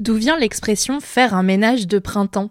D'où vient l'expression faire un ménage de printemps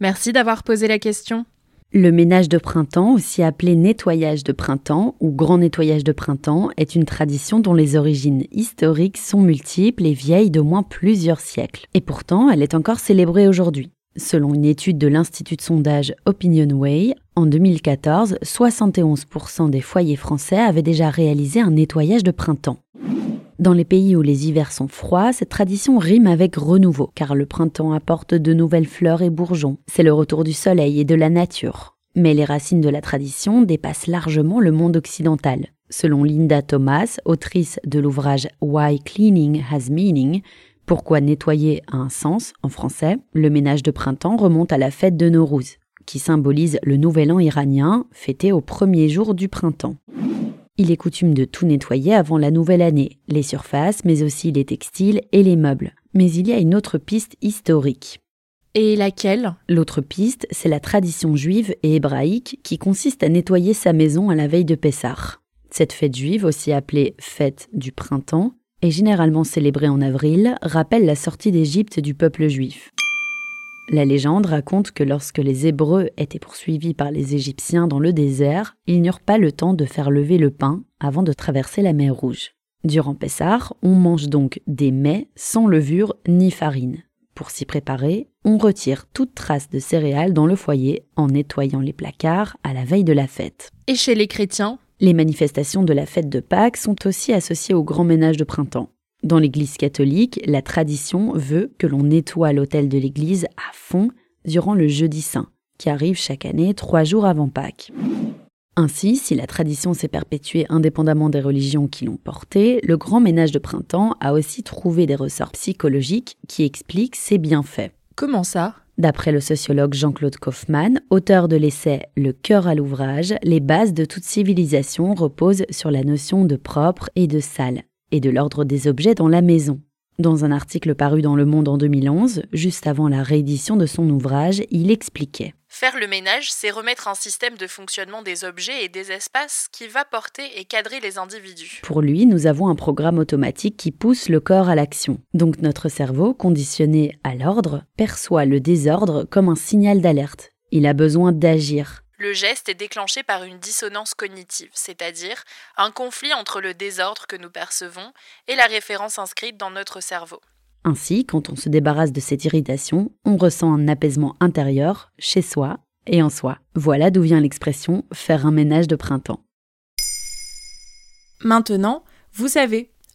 Merci d'avoir posé la question. Le ménage de printemps, aussi appelé nettoyage de printemps ou grand nettoyage de printemps, est une tradition dont les origines historiques sont multiples et vieilles d'au moins plusieurs siècles. Et pourtant, elle est encore célébrée aujourd'hui. Selon une étude de l'Institut de sondage OpinionWay, en 2014, 71% des foyers français avaient déjà réalisé un nettoyage de printemps. Dans les pays où les hivers sont froids, cette tradition rime avec renouveau, car le printemps apporte de nouvelles fleurs et bourgeons. C'est le retour du soleil et de la nature. Mais les racines de la tradition dépassent largement le monde occidental. Selon Linda Thomas, autrice de l'ouvrage Why Cleaning Has Meaning, pourquoi nettoyer a un sens en français, le ménage de printemps remonte à la fête de Nowruz, qui symbolise le nouvel an iranien fêté au premier jour du printemps. Il est coutume de tout nettoyer avant la nouvelle année, les surfaces, mais aussi les textiles et les meubles. Mais il y a une autre piste historique. Et laquelle? L'autre piste, c'est la tradition juive et hébraïque qui consiste à nettoyer sa maison à la veille de Pessah. Cette fête juive, aussi appelée fête du printemps, est généralement célébrée en avril, rappelle la sortie d'Égypte du peuple juif. La légende raconte que lorsque les Hébreux étaient poursuivis par les Égyptiens dans le désert, ils n'eurent pas le temps de faire lever le pain avant de traverser la mer Rouge. Durant Pessar, on mange donc des mets sans levure ni farine. Pour s'y préparer, on retire toute trace de céréales dans le foyer en nettoyant les placards à la veille de la fête. Et chez les chrétiens? Les manifestations de la fête de Pâques sont aussi associées au grand ménage de printemps. Dans l'Église catholique, la tradition veut que l'on nettoie l'autel de l'Église à fond durant le jeudi saint, qui arrive chaque année trois jours avant Pâques. Ainsi, si la tradition s'est perpétuée indépendamment des religions qui l'ont portée, le grand ménage de printemps a aussi trouvé des ressorts psychologiques qui expliquent ses bienfaits. Comment ça? D'après le sociologue Jean-Claude Kaufmann, auteur de l'essai Le cœur à l'ouvrage, les bases de toute civilisation reposent sur la notion de propre et de sale, et de l'ordre des objets dans la maison. Dans un article paru dans Le Monde en 2011, juste avant la réédition de son ouvrage, il expliquait Faire le ménage, c'est remettre un système de fonctionnement des objets et des espaces qui va porter et cadrer les individus. Pour lui, nous avons un programme automatique qui pousse le corps à l'action. Donc notre cerveau, conditionné à l'ordre, perçoit le désordre comme un signal d'alerte. Il a besoin d'agir. Le geste est déclenché par une dissonance cognitive, c'est-à-dire un conflit entre le désordre que nous percevons et la référence inscrite dans notre cerveau. Ainsi, quand on se débarrasse de cette irritation, on ressent un apaisement intérieur, chez soi et en soi. Voilà d'où vient l'expression faire un ménage de printemps. Maintenant, vous savez,